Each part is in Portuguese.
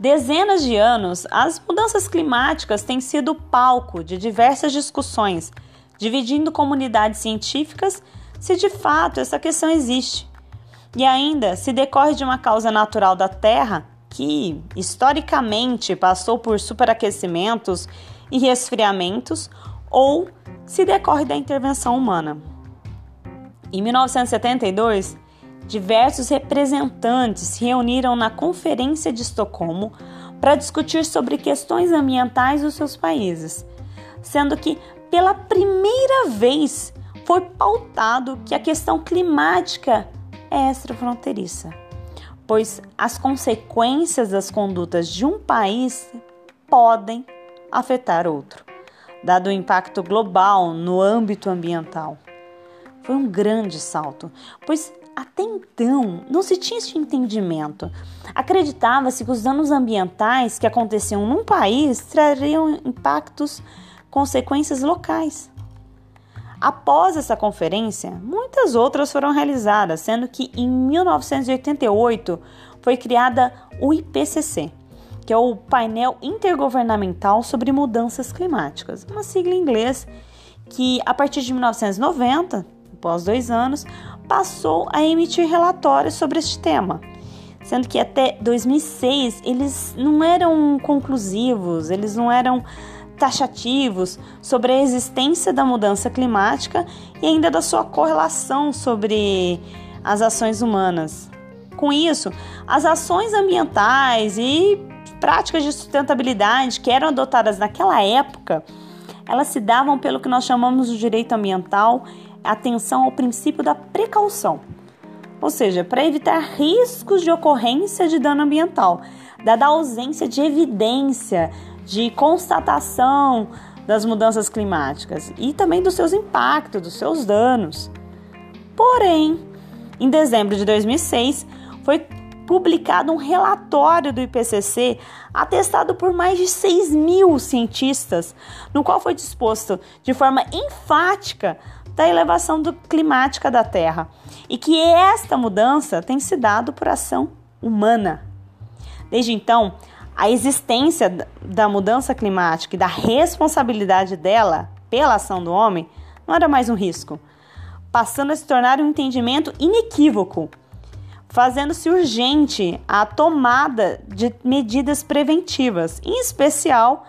dezenas de anos, as mudanças climáticas têm sido palco de diversas discussões, dividindo comunidades científicas se de fato essa questão existe. E ainda se decorre de uma causa natural da Terra que, historicamente, passou por superaquecimentos e resfriamentos, ou se decorre da intervenção humana. Em 1972, diversos representantes se reuniram na Conferência de Estocolmo para discutir sobre questões ambientais dos seus países, sendo que pela primeira vez foi pautado que a questão climática é extrafronteiriça, pois as consequências das condutas de um país podem afetar outro, dado o impacto global no âmbito ambiental. Foi um grande salto, pois até então não se tinha esse entendimento. Acreditava-se que os danos ambientais que aconteciam num país trariam impactos, consequências locais. Após essa conferência, muitas outras foram realizadas, sendo que em 1988 foi criada o IPCC, que é o Painel Intergovernamental sobre Mudanças Climáticas, uma sigla em inglês que a partir de 1990, após dois anos, passou a emitir relatórios sobre este tema, sendo que até 2006 eles não eram conclusivos, eles não eram taxativos sobre a existência da mudança climática e ainda da sua correlação sobre as ações humanas. Com isso, as ações ambientais e práticas de sustentabilidade que eram adotadas naquela época, elas se davam pelo que nós chamamos de direito ambiental, atenção ao princípio da precaução. Ou seja, para evitar riscos de ocorrência de dano ambiental, dada a ausência de evidência de constatação das mudanças climáticas e também dos seus impactos, dos seus danos. Porém, em dezembro de 2006, foi publicado um relatório do IPCC atestado por mais de 6 mil cientistas, no qual foi disposto de forma enfática da elevação do, climática da Terra e que esta mudança tem se dado por ação humana. Desde então, a existência da mudança climática e da responsabilidade dela pela ação do homem não era mais um risco, passando a se tornar um entendimento inequívoco, fazendo-se urgente a tomada de medidas preventivas, em especial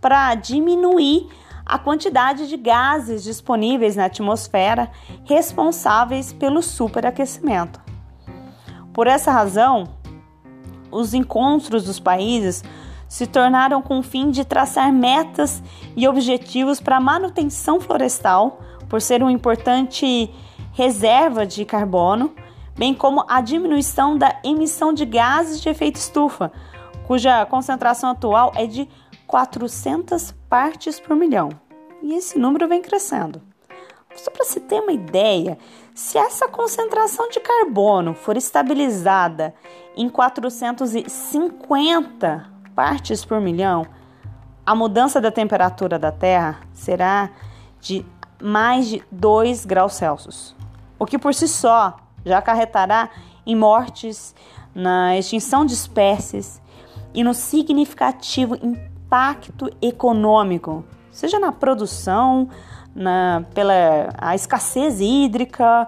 para diminuir a quantidade de gases disponíveis na atmosfera responsáveis pelo superaquecimento. Por essa razão, os encontros dos países se tornaram com o fim de traçar metas e objetivos para a manutenção florestal, por ser uma importante reserva de carbono, bem como a diminuição da emissão de gases de efeito estufa, cuja concentração atual é de 400 partes por milhão. E esse número vem crescendo. Só para se ter uma ideia, se essa concentração de carbono for estabilizada em 450 partes por milhão, a mudança da temperatura da Terra será de mais de 2 graus Celsius, o que por si só já acarretará em mortes, na extinção de espécies e no significativo impacto econômico, seja na produção, na, pela a escassez hídrica,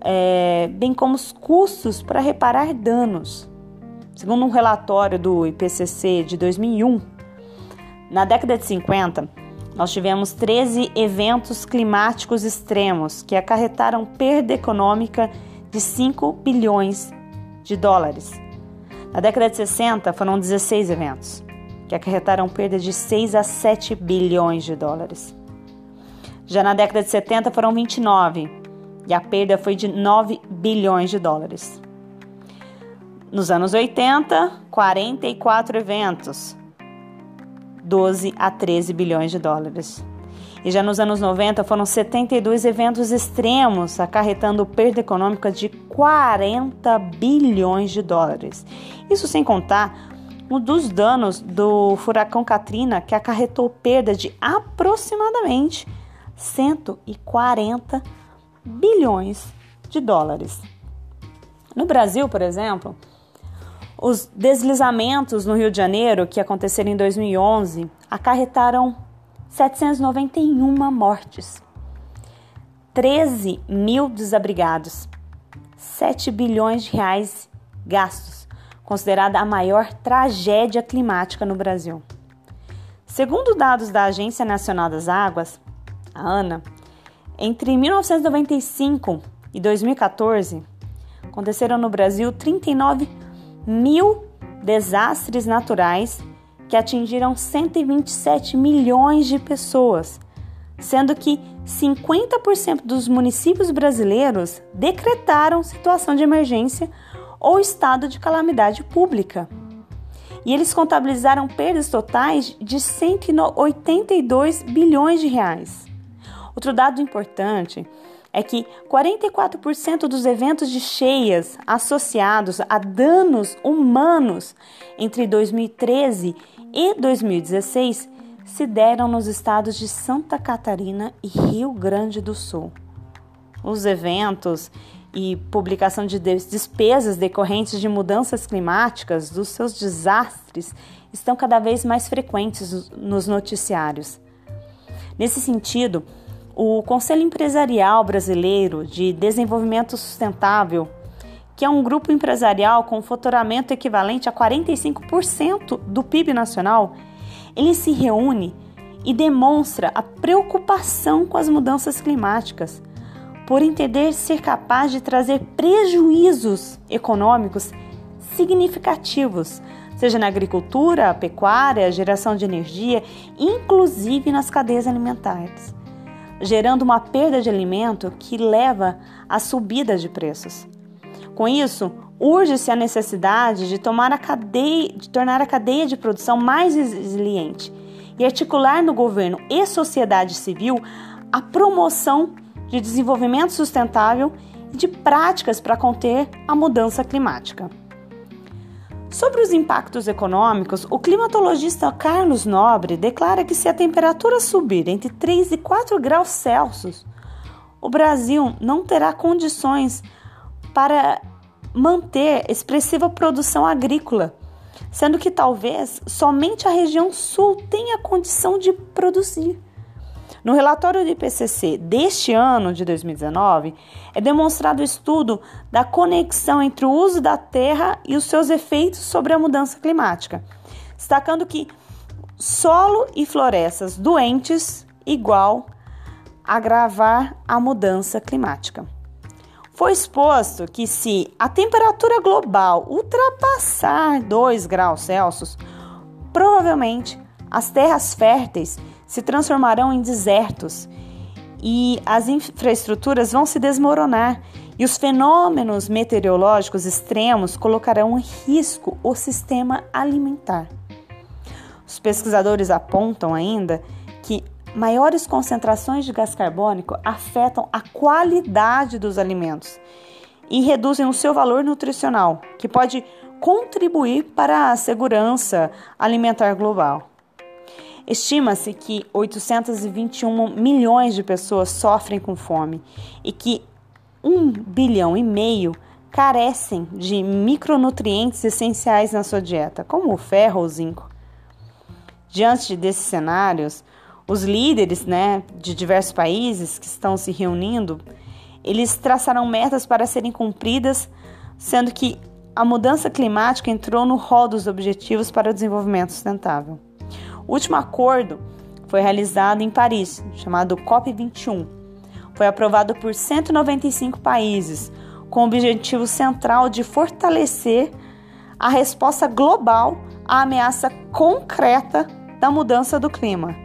é, bem como os custos para reparar danos. Segundo um relatório do IPCC de 2001, na década de 50, nós tivemos 13 eventos climáticos extremos que acarretaram perda econômica de 5 bilhões de dólares. Na década de 60, foram 16 eventos que acarretaram perda de 6 a 7 bilhões de dólares. Já na década de 70 foram 29 e a perda foi de 9 bilhões de dólares. Nos anos 80, 44 eventos, 12 a 13 bilhões de dólares. E já nos anos 90 foram 72 eventos extremos, acarretando perda econômica de 40 bilhões de dólares. Isso sem contar dos danos do furacão Katrina, que acarretou perda de aproximadamente 140 bilhões de dólares. No Brasil, por exemplo, Os deslizamentos no Rio de Janeiro, que aconteceram em 2011, acarretaram 791 mortes, 13 mil desabrigados, 7 bilhões de reais gastos, considerada a maior tragédia climática no Brasil. Segundo dados da Agência Nacional das Águas, a ANA, entre 1995 e 2014, aconteceram no Brasil 39 mil desastres naturais que atingiram 127 milhões de pessoas, sendo que 50% dos municípios brasileiros decretaram situação de emergência ou estado de calamidade pública. E eles contabilizaram perdas totais de 182 bilhões de reais. Outro dado importante é que 44% dos eventos de cheias associados a danos humanos entre 2013 e 2016 se deram nos estados de Santa Catarina e Rio Grande do Sul. Os eventos e publicação de despesas decorrentes de mudanças climáticas, dos seus desastres, estão cada vez mais frequentes nos noticiários. Nesse sentido, o Conselho Empresarial Brasileiro de Desenvolvimento Sustentável, que é um grupo empresarial com faturamento equivalente a 45% do PIB nacional, ele se reúne e demonstra a preocupação com as mudanças climáticas, por entender ser capaz de trazer prejuízos econômicos significativos, seja na agricultura, pecuária, geração de energia, inclusive nas cadeias alimentares gerando uma perda de alimento que leva à subida de preços. Com isso, urge-se a necessidade de, tomar a cadeia, de tornar a cadeia de produção mais resiliente e articular no governo e sociedade civil a promoção de desenvolvimento sustentável e de práticas para conter a mudança climática. Sobre os impactos econômicos, o climatologista Carlos Nobre declara que se a temperatura subir entre 3 e 4 graus Celsius, o Brasil não terá condições para manter expressiva produção agrícola, sendo que talvez somente a região sul tenha condição de produzir. No relatório do IPCC deste ano, de 2019, é demonstrado o estudo da conexão entre o uso da terra e os seus efeitos sobre a mudança climática, destacando que solo e florestas doentes igual agravar a mudança climática. Foi exposto que se a temperatura global ultrapassar 2 graus Celsius, provavelmente as terras férteis se transformarão em desertos e as infraestruturas vão se desmoronar e os fenômenos meteorológicos extremos colocarão em risco o sistema alimentar. Os pesquisadores apontam ainda que maiores concentrações de gás carbônico afetam a qualidade dos alimentos e reduzem o seu valor nutricional, que pode contribuir para a segurança alimentar global. Estima-se que 821 milhões de pessoas sofrem com fome e que 1 bilhão e meio carecem de micronutrientes essenciais na sua dieta, como o ferro ou zinco. Diante desses cenários, os líderes né, de diversos países que estão se reunindo, eles traçaram metas para serem cumpridas, sendo que a mudança climática entrou no rol dos Objetivos para o Desenvolvimento Sustentável. O último acordo foi realizado em Paris, chamado COP21. Foi aprovado por 195 países, com o objetivo central de fortalecer a resposta global à ameaça concreta da mudança do clima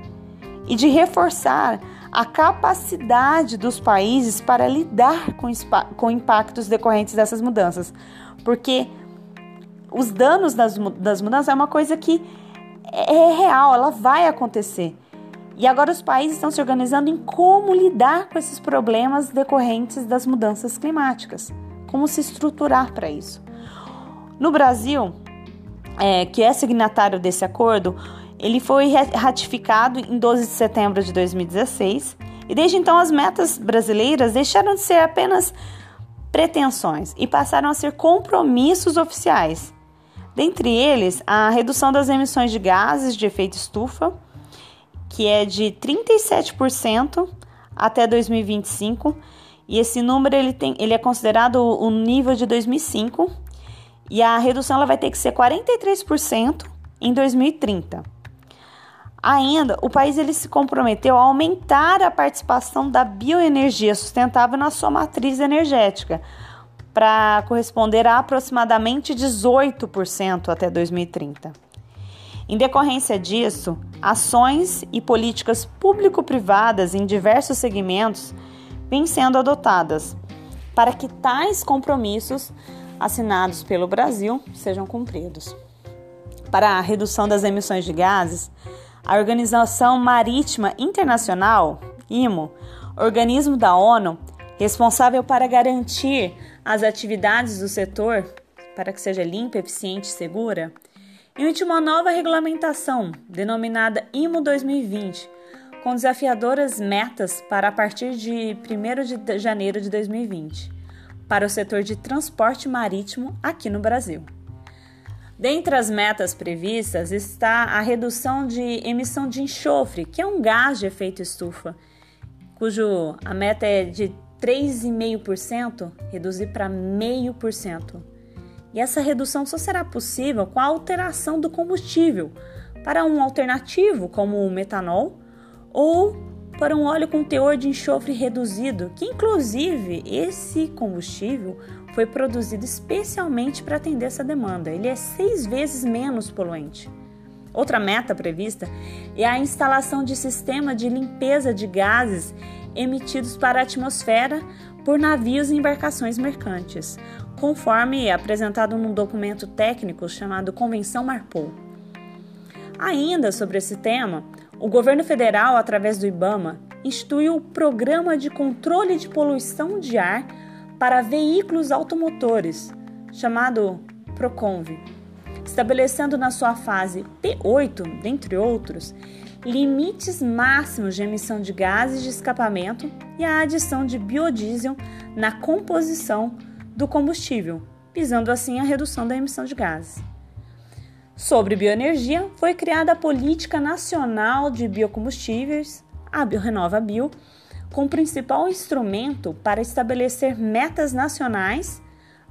e de reforçar a capacidade dos países para lidar com, com impactos decorrentes dessas mudanças, porque os danos das, das mudanças é uma coisa que é, é real, ela vai acontecer. E agora os países estão se organizando em como lidar com esses problemas decorrentes das mudanças climáticas, como se estruturar para isso. No Brasil, é, que é signatário desse acordo, ele foi ratificado em 12 de setembro de 2016 e desde então as metas brasileiras deixaram de ser apenas pretensões e passaram a ser compromissos oficiais Dentre eles, a redução das emissões de gases de efeito estufa, que é de 37% até 2025, e esse número ele, tem, ele é considerado o nível de 2005, e a redução ela vai ter que ser 43% em 2030. Ainda, o país ele se comprometeu a aumentar a participação da bioenergia sustentável na sua matriz energética, para corresponder a aproximadamente 18% até 2030. Em decorrência disso, ações e políticas público-privadas em diversos segmentos vêm sendo adotadas para que tais compromissos assinados pelo Brasil sejam cumpridos. Para a redução das emissões de gases, a Organização Marítima Internacional, IMO, organismo da ONU responsável para garantir as atividades do setor para que seja limpa, eficiente e segura, emitiu uma nova regulamentação, denominada IMO 2020, com desafiadoras metas para a partir de 1 de janeiro de 2020, para o setor de transporte marítimo aqui no Brasil. Dentre as metas previstas está a redução de emissão de enxofre, que é um gás de efeito estufa, cujo a meta é de 3,5% reduzir para 0,5%. E essa redução só será possível com a alteração do combustível para um alternativo, como o metanol, ou para um óleo com teor de enxofre reduzido, que inclusive esse combustível foi produzido especialmente para atender essa demanda. Ele é seis vezes menos poluente. Outra meta prevista é a instalação de sistema de limpeza de gases emitidos para a atmosfera por navios e embarcações mercantes, conforme é apresentado num documento técnico chamado Convenção Marpol. Ainda sobre esse tema, o governo federal, através do IBAMA, instituiu o Programa de Controle de Poluição de Ar para Veículos Automotores, chamado PROCONV, estabelecendo na sua fase P8, dentre outros, limites máximos de emissão de gases de escapamento e a adição de biodiesel na composição do combustível, visando assim a redução da emissão de gases. Sobre bioenergia, foi criada a Política Nacional de Biocombustíveis, a BioRenova Bio, com principal instrumento para estabelecer metas nacionais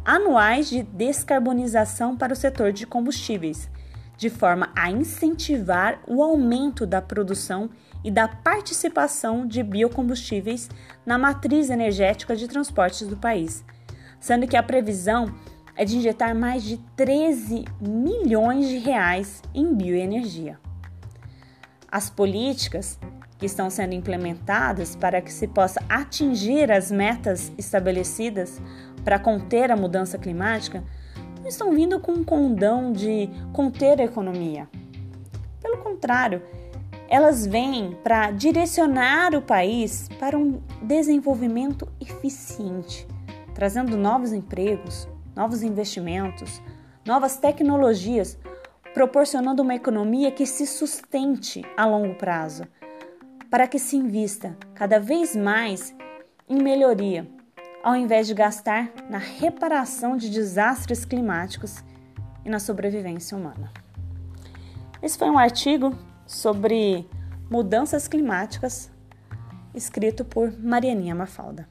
anuais de descarbonização para o setor de combustíveis, de forma a incentivar o aumento da produção e da participação de biocombustíveis na matriz energética de transportes do país, sendo que a previsão é de injetar mais de 13 milhões de reais em bioenergia. As políticas que estão sendo implementadas para que se possa atingir as metas estabelecidas para conter a mudança climática não estão vindo com um condão de conter a economia. Pelo contrário, elas vêm para direcionar o país para um desenvolvimento eficiente, trazendo novos empregos, novos investimentos, novas tecnologias, proporcionando uma economia que se sustente a longo prazo, para que se invista cada vez mais em melhoria ao invés de gastar na reparação de desastres climáticos e na sobrevivência humana. Esse foi um artigo sobre mudanças climáticas escrito por Marianinha Mafalda.